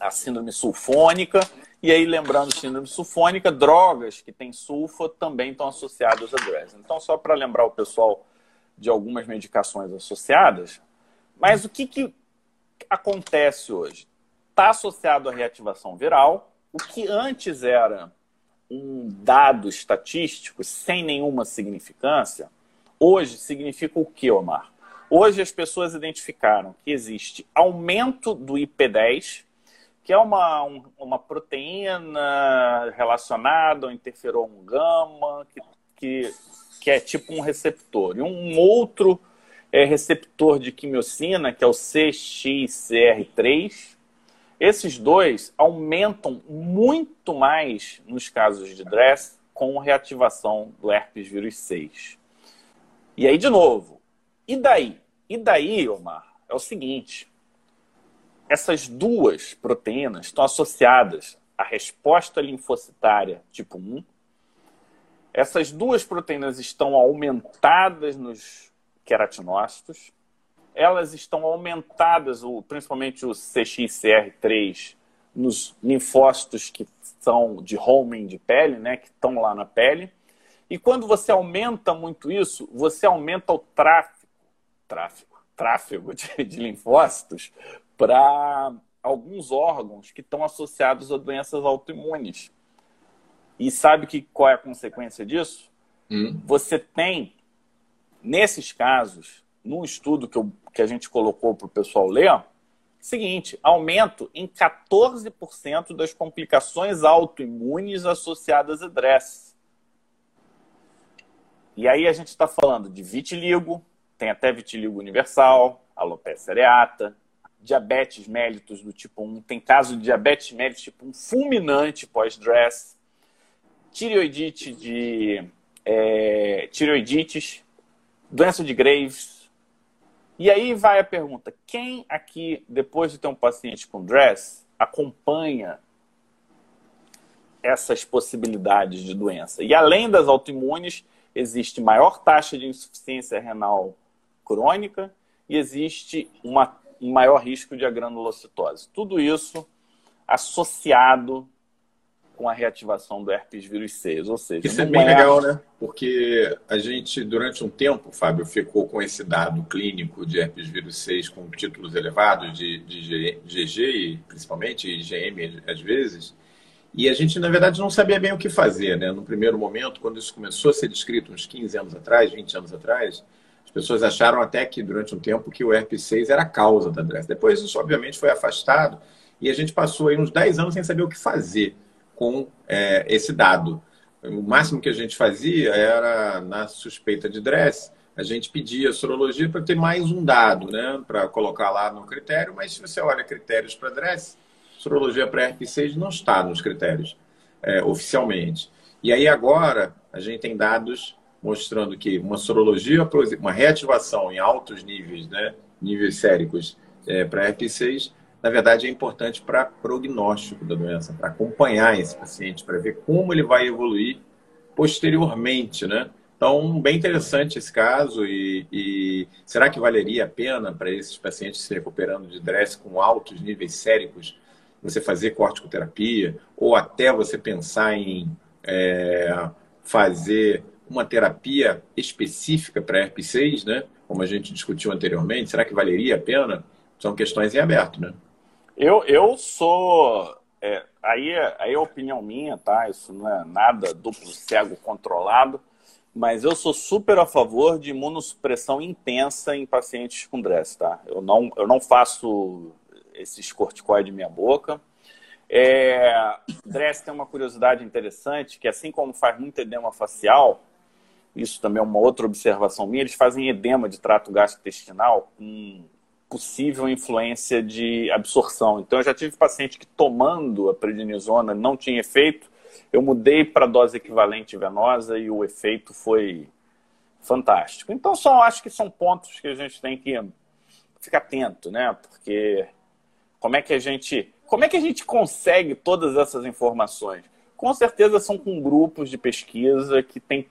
a síndrome sulfônica, e aí lembrando síndrome sulfônica, drogas que têm sulfa também estão associadas a dress. Então só para lembrar o pessoal de algumas medicações associadas, mas o que, que acontece hoje? Está associado à reativação viral, o que antes era um dado estatístico sem nenhuma significância, hoje significa o que, Omar? Hoje as pessoas identificaram que existe aumento do IP10, que é uma, um, uma proteína relacionada ao interferon gama, que, que, que, é tipo um receptor. E um outro é, receptor de quimiocina, que é o CXCR3, esses dois aumentam muito mais nos casos de DRESS com reativação do herpes vírus 6. E aí, de novo, e daí? E daí, Omar, é o seguinte: essas duas proteínas estão associadas à resposta linfocitária tipo 1. Essas duas proteínas estão aumentadas nos queratinócitos elas estão aumentadas, principalmente o CXCR3, nos linfócitos que são de homing de pele, né, que estão lá na pele. E quando você aumenta muito isso, você aumenta o tráfego, tráfego, tráfego de, de linfócitos para alguns órgãos que estão associados a doenças autoimunes. E sabe que, qual é a consequência disso? Hum. Você tem, nesses casos, num estudo que, eu, que a gente colocou para o pessoal ler, seguinte, aumento em 14% das complicações autoimunes associadas a DRESS. E aí a gente está falando de vitiligo, tem até vitiligo universal, alopecia areata, diabetes mellitus do tipo 1, tem caso de diabetes mellitus tipo 1 fulminante pós-dress, tireoidite de é, tireoidites, doença de Graves, e aí vai a pergunta: quem aqui, depois de ter um paciente com DRESS, acompanha essas possibilidades de doença? E além das autoimunes, existe maior taxa de insuficiência renal crônica e existe uma, um maior risco de agranulocitose. Tudo isso associado com a reativação do herpes vírus 6. Ou seja, isso é bem é... legal, né? Porque a gente, durante um tempo, Fábio, ficou com esse dado clínico de herpes vírus 6 com títulos elevados de, de GG e principalmente IgM às vezes. E a gente, na verdade, não sabia bem o que fazer, né? No primeiro momento, quando isso começou a ser descrito uns 15 anos atrás, 20 anos atrás, as pessoas acharam até que, durante um tempo, que o herpes 6 era a causa da doença. Depois isso, obviamente, foi afastado e a gente passou aí uns 10 anos sem saber o que fazer com é, esse dado. O máximo que a gente fazia era, na suspeita de DRESS, a gente pedia sorologia para ter mais um dado, né? Para colocar lá no critério, mas se você olha critérios para DRESS, sorologia para RP6 não está nos critérios é, oficialmente. E aí agora a gente tem dados mostrando que uma sorologia, uma reativação em altos níveis né, níveis séricos é, para herpes na verdade é importante para prognóstico da doença, para acompanhar esse paciente, para ver como ele vai evoluir posteriormente, né? Então, bem interessante esse caso e, e será que valeria a pena para esses pacientes se recuperando de DRESS com altos níveis séricos você fazer corticoterapia ou até você pensar em é, fazer uma terapia específica para herpes 6, né? Como a gente discutiu anteriormente, será que valeria a pena? São questões em aberto, né? Eu, eu sou. É, aí, aí é opinião minha, tá? Isso não é nada duplo cego controlado mas eu sou super a favor de imunossupressão intensa em pacientes com DRESS, tá? Eu não, eu não faço esses corticoides minha boca. É, DRESS tem uma curiosidade interessante, que assim como faz muito edema facial, isso também é uma outra observação minha, eles fazem edema de trato gastrointestinal com possível influência de absorção. Então, eu já tive paciente que tomando a prednisona não tinha efeito, eu mudei para dose equivalente venosa e o efeito foi fantástico. Então, só acho que são pontos que a gente tem que ficar atento, né? Porque como é que a gente, como é que a gente consegue todas essas informações? Com certeza são com grupos de pesquisa que têm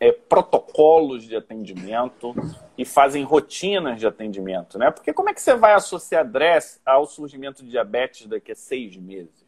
é, protocolos de atendimento e fazem rotinas de atendimento, né? Porque como é que você vai associar DRESS ao surgimento de diabetes daqui a seis meses?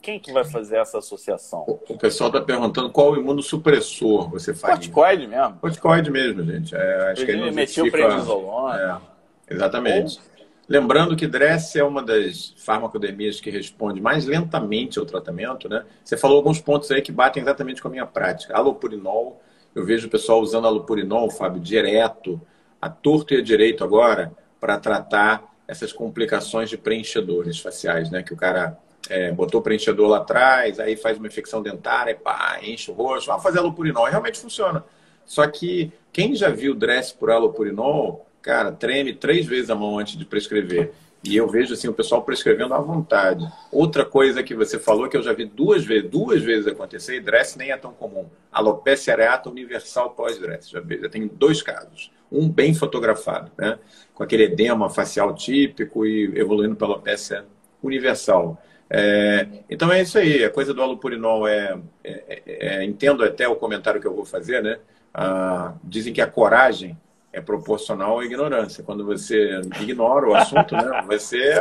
Quem que vai fazer essa associação? O pessoal está perguntando qual imunossupressor você faz. Corticoide mesmo? Corticoide mesmo, gente. É, acho que ele metiu prednisolona. É, exatamente. Lembrando que DRESS é uma das farmacodemias que responde mais lentamente ao tratamento, né? Você falou alguns pontos aí que batem exatamente com a minha prática. Alopurinol, eu vejo o pessoal usando alopurinol, Fábio, direto, a torto e a direito agora, para tratar essas complicações de preenchedores faciais, né? Que o cara é, botou preenchedor lá atrás, aí faz uma infecção dentária, pá, enche o rosto, vamos fazer alopurinol. E realmente funciona. Só que quem já viu dress por alopurinol, cara, treme três vezes a mão antes de prescrever. E eu vejo assim o pessoal prescrevendo à vontade. Outra coisa que você falou que eu já vi duas vezes, duas vezes acontecer, e dress nem é tão comum. Alopecia areata universal pós-dress. Já, já tem dois casos. Um bem fotografado, né? Com aquele edema facial típico e evoluindo para alopecia universal. É, então é isso aí, a coisa do alopurinol é, é, é, é, Entendo até o comentário que eu vou fazer, né? Ah, dizem que a coragem é proporcional à ignorância. Quando você ignora o assunto, né, (laughs) você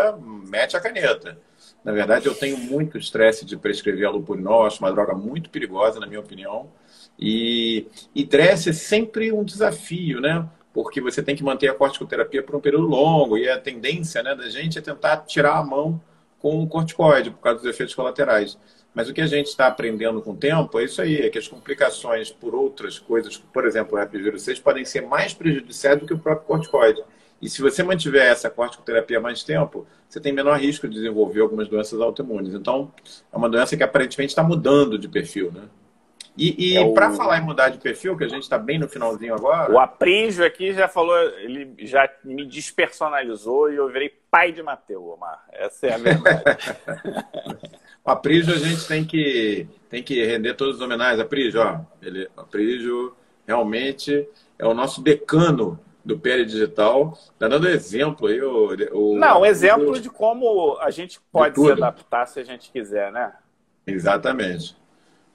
mete a caneta. Na verdade, eu tenho muito estresse de prescrever alopurinol, acho uma droga muito perigosa, na minha opinião. E, e dress é sempre um desafio, né? Porque você tem que manter a corticoterapia por um período longo e a tendência né, da gente é tentar tirar a mão com o corticoide, por causa dos efeitos colaterais. Mas o que a gente está aprendendo com o tempo é isso aí, é que as complicações por outras coisas, por exemplo, o herpes vírus 6, podem ser mais prejudiciais do que o próprio corticoide. E se você mantiver essa corticoterapia mais tempo, você tem menor risco de desenvolver algumas doenças autoimunes. Então, é uma doença que aparentemente está mudando de perfil, né? E, e é para o... falar em mudar de perfil, que a gente está bem no finalzinho agora. O Aprígio aqui já falou, ele já me despersonalizou e eu virei pai de Mateu, Omar. Essa é a verdade. (laughs) o Aprígio a gente tem que, tem que render todas as homenagens. Aprígio, ó, ele, Aprígio realmente é o nosso decano do PL Digital, tá dando exemplo aí. O, o, Não, exemplo de como a gente pode se adaptar se a gente quiser, né? Exatamente.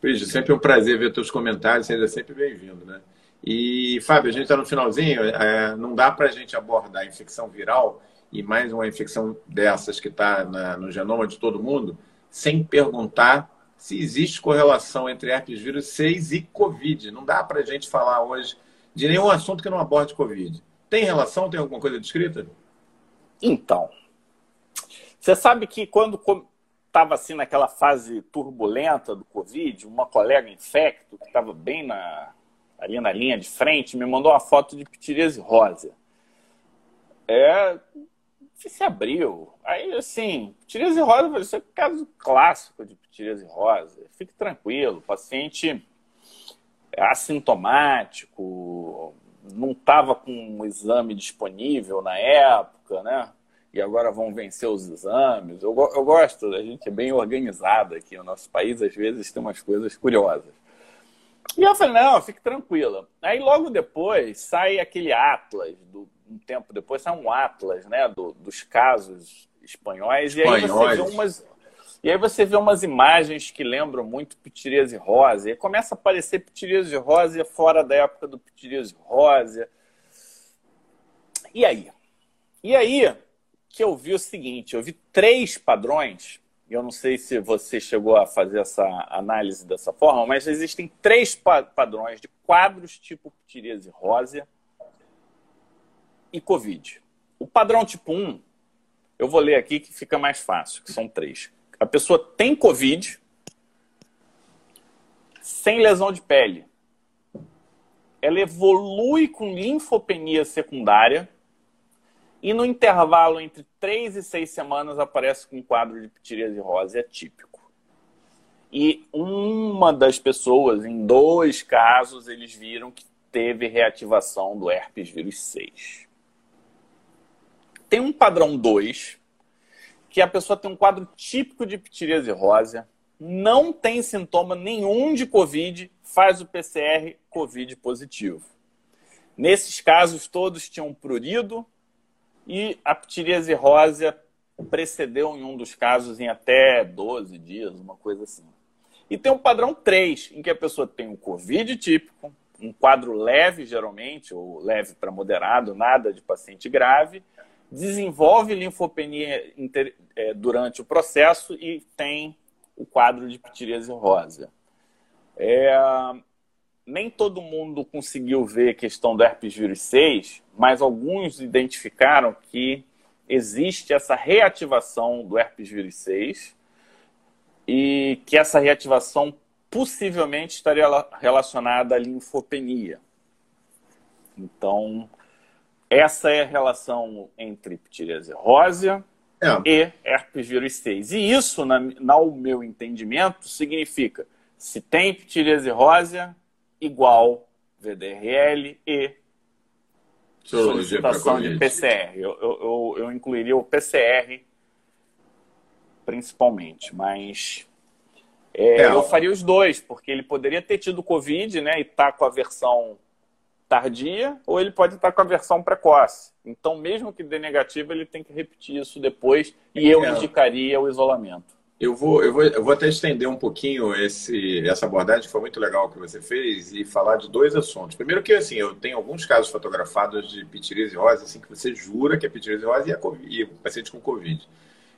Prígio, sempre um prazer ver teus comentários, seja sempre bem-vindo, né? E, Fábio, a gente está no finalzinho, é, não dá para a gente abordar a infecção viral e mais uma infecção dessas que está no genoma de todo mundo, sem perguntar se existe correlação entre herpes vírus 6 e Covid. Não dá para a gente falar hoje de nenhum assunto que não aborde Covid. Tem relação? Tem alguma coisa descrita? Então, você sabe que quando estava assim naquela fase turbulenta do Covid, uma colega infecto, que estava bem na, ali na linha de frente, me mandou uma foto de pitiríase rosa. É, se abriu. Aí, assim, pitiríase rosa, isso é caso clássico de pitiríase rosa. Fique tranquilo, o paciente é assintomático, não estava com um exame disponível na época, né? e agora vão vencer os exames. Eu, eu gosto, a gente é bem organizada aqui no nosso país, às vezes tem umas coisas curiosas. E eu falei, não, fique tranquila. Aí logo depois sai aquele atlas do um tempo depois, saiu um atlas né, do, dos casos espanhóis, espanhóis. E, aí você vê umas, e aí você vê umas imagens que lembram muito pitiríase rosa, e começa a aparecer pitiríase rosa fora da época do pitiríase rosa. E aí? E aí que eu vi o seguinte, eu vi três padrões eu não sei se você chegou a fazer essa análise dessa forma, mas existem três pa padrões de quadros tipo ptiríase rósea e Covid. O padrão tipo 1, eu vou ler aqui que fica mais fácil, que são três. A pessoa tem Covid sem lesão de pele. Ela evolui com linfopenia secundária e no intervalo entre três e seis semanas aparece com um quadro de ptiríase rosa é típico. E uma das pessoas, em dois casos, eles viram que teve reativação do herpes vírus 6. Tem um padrão 2, que a pessoa tem um quadro típico de ptiríase rosa, não tem sintoma nenhum de Covid, faz o PCR Covid positivo. Nesses casos, todos tinham prurido, e a ptiríase rósea precedeu em um dos casos em até 12 dias, uma coisa assim. E tem um padrão 3, em que a pessoa tem um Covid típico, um quadro leve, geralmente, ou leve para moderado, nada de paciente grave, desenvolve linfopenia é, durante o processo e tem o quadro de ptiríase rósea. É, nem todo mundo conseguiu ver a questão do herpes vírus 6, mas alguns identificaram que existe essa reativação do herpes vírus 6 e que essa reativação possivelmente estaria relacionada à linfopenia. Então, essa é a relação entre ptiríase rósea é. e herpes vírus 6. E isso, na, no meu entendimento, significa se tem ptiríase rósea, igual VDRL e solicitação de PCR. Eu, eu, eu, incluiria o PCR principalmente, mas é, é, eu faria os dois, porque ele poderia ter tido Covid né, e tá com a versão tardia, ou ele pode estar com a versão precoce. Então, mesmo que dê negativo, ele tem que repetir isso depois e eu é. indicaria o isolamento. Eu vou, eu, vou, eu vou até estender um pouquinho esse, essa abordagem, que foi muito legal que você fez, e falar de dois assuntos. Primeiro que, assim, eu tenho alguns casos fotografados de pitirise rosa, assim, que você jura que é pitirise rosa e, é COVID, e o paciente com Covid. Eu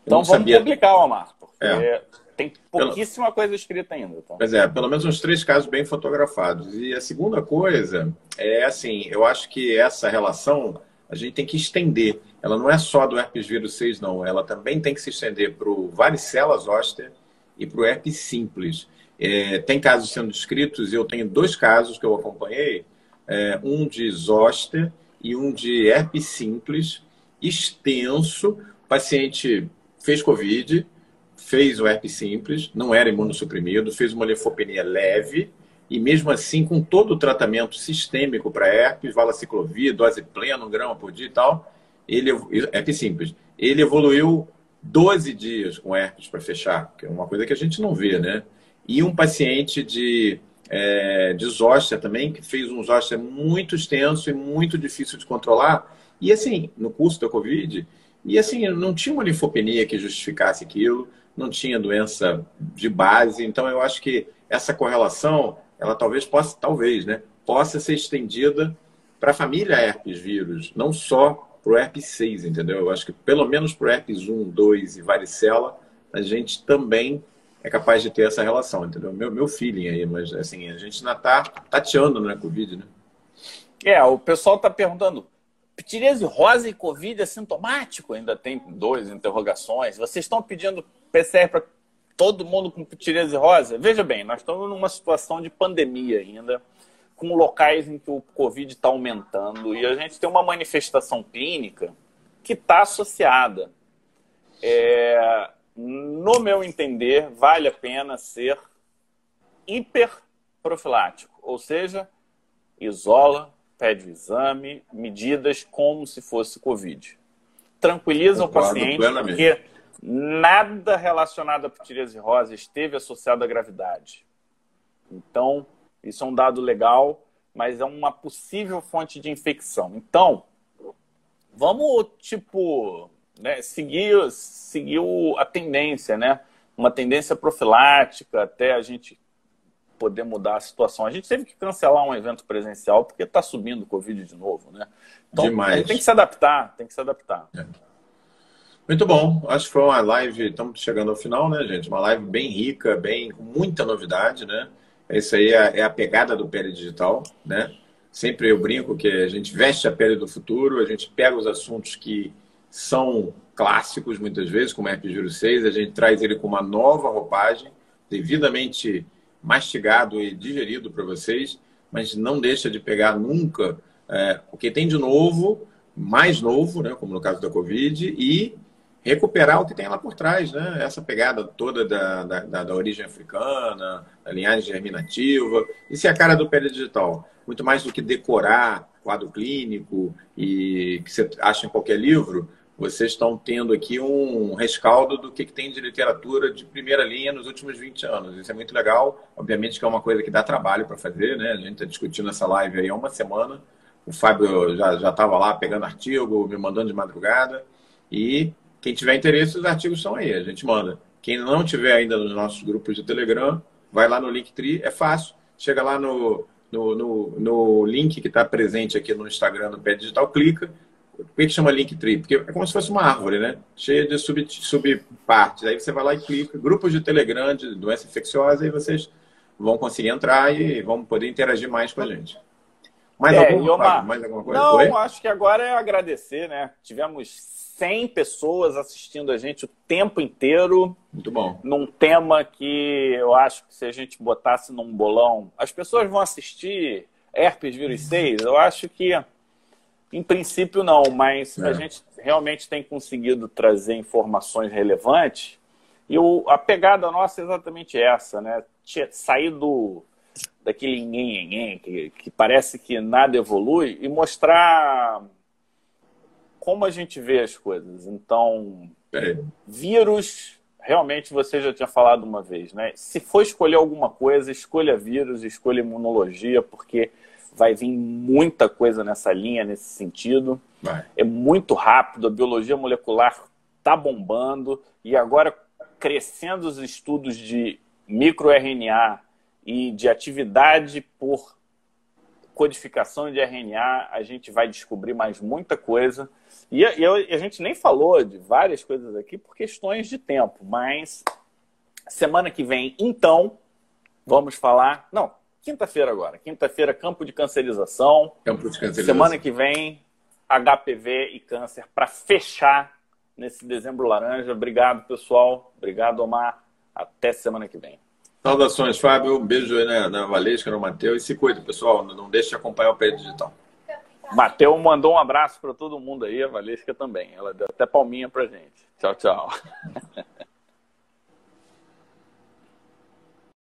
então vamos sabia... publicar, Omar, porque é. Tem pouquíssima pelo... coisa escrita ainda. Tá? Pois é, pelo menos uns três casos bem fotografados. E a segunda coisa é, assim, eu acho que essa relação a gente tem que estender ela não é só do herpes vírus 6, não. Ela também tem que se estender para o varicela zoster e para o herpes simples. É, tem casos sendo descritos, e eu tenho dois casos que eu acompanhei, é, um de zoster e um de herpes simples, extenso. O paciente fez Covid, fez o herpes simples, não era imunossuprimido, fez uma linfopenia leve, e mesmo assim, com todo o tratamento sistêmico para herpes, valaciclovir, dose plena, um grama por dia e tal, ele que simples. Ele evoluiu 12 dias com herpes para fechar, que é uma coisa que a gente não vê, né? E um paciente de, é, de zóstea também, que fez um zóstea muito extenso e muito difícil de controlar. E assim, no curso da Covid, e assim, não tinha uma linfopenia que justificasse aquilo, não tinha doença de base. Então, eu acho que essa correlação, ela talvez possa, talvez, né, possa ser estendida para a família herpes vírus, não só para o herpes 6, entendeu? Eu acho que pelo menos para o herpes 1, 2 e varicela, a gente também é capaz de ter essa relação, entendeu? Meu, meu feeling aí, mas assim, a gente ainda está tateando na né, Covid, né? É, o pessoal está perguntando, pitiríase rosa e Covid é sintomático? Ainda tem duas interrogações. Vocês estão pedindo PCR para todo mundo com pitiríase rosa? Veja bem, nós estamos numa situação de pandemia ainda com locais em que o Covid está aumentando e a gente tem uma manifestação clínica que está associada. É, no meu entender, vale a pena ser hiperprofilático, ou seja, isola, pede o exame, medidas como se fosse Covid. Tranquiliza Concordo, o paciente, porque nada relacionado à pitiríase rosa esteve associado à gravidade. Então, isso é um dado legal, mas é uma possível fonte de infecção. Então, vamos, tipo, né, seguir, seguir a tendência, né? Uma tendência profilática até a gente poder mudar a situação. A gente teve que cancelar um evento presencial porque está subindo o Covid de novo, né? Então, Demais. tem que se adaptar, tem que se adaptar. É. Muito bom. Acho que foi uma live, estamos chegando ao final, né, gente? Uma live bem rica, bem com muita novidade, né? Isso aí é, é a pegada do Pele Digital, né? Sempre eu brinco que a gente veste a pele do futuro, a gente pega os assuntos que são clássicos muitas vezes, como é Juro 6, a gente traz ele com uma nova roupagem, devidamente mastigado e digerido para vocês, mas não deixa de pegar nunca é, o que tem de novo, mais novo, né, como no caso da Covid, e recuperar o que tem lá por trás, né? Essa pegada toda da, da, da origem africana, da linhagem germinativa. Isso é a cara do pele digital. Muito mais do que decorar quadro clínico e que você acha em qualquer livro, vocês estão tendo aqui um rescaldo do que, que tem de literatura de primeira linha nos últimos 20 anos. Isso é muito legal. Obviamente que é uma coisa que dá trabalho para fazer, né? A gente está discutindo essa live aí há uma semana. O Fábio já estava lá pegando artigo, me mandando de madrugada. E quem tiver interesse, os artigos estão aí, a gente manda. Quem não tiver ainda nos nossos grupos de Telegram, vai lá no Linktree, é fácil. Chega lá no, no, no, no link que está presente aqui no Instagram do Pé Digital, clica. Por que, que chama Linktree? Porque é como se fosse uma árvore, né? Cheia de sub, subpartes. Aí você vai lá e clica. Grupos de Telegram de doença infecciosa, e vocês vão conseguir entrar e vão poder interagir mais com a gente. Mais, é, alguma, mais alguma coisa? Não, Oi? acho que agora é agradecer, né? Tivemos 100 pessoas assistindo a gente o tempo inteiro. Muito bom. Num tema que eu acho que se a gente botasse num bolão, as pessoas vão assistir herpes vírus (laughs) 6? Eu acho que, em princípio, não, mas é. a gente realmente tem conseguido trazer informações relevantes. E o, a pegada nossa é exatamente essa, né? Sair do, daquele nhen, que, que parece que nada evolui e mostrar como a gente vê as coisas. Então, é. vírus, realmente você já tinha falado uma vez, né? Se for escolher alguma coisa, escolha vírus, escolha imunologia, porque vai vir muita coisa nessa linha, nesse sentido. Vai. É muito rápido, a biologia molecular está bombando e agora crescendo os estudos de microRNA e de atividade por codificação de RNA, a gente vai descobrir mais muita coisa. E, e, a gente nem falou de várias coisas aqui por questões de tempo, mas semana que vem, então, vamos falar. Não, quinta-feira agora. Quinta-feira, campo de cancerização. Campo de cancerização. Semana que vem, HPV e câncer para fechar nesse dezembro laranja. Obrigado, pessoal. Obrigado, Omar. Até semana que vem. Saudações, Fábio. Um beijo aí na, na Valesca, no Matheus. E se cuida, pessoal. Não deixe de acompanhar o Pedro Digital. Matheus mandou um abraço para todo mundo aí, a Valesca também. Ela deu até palminha para gente. Tchau, tchau.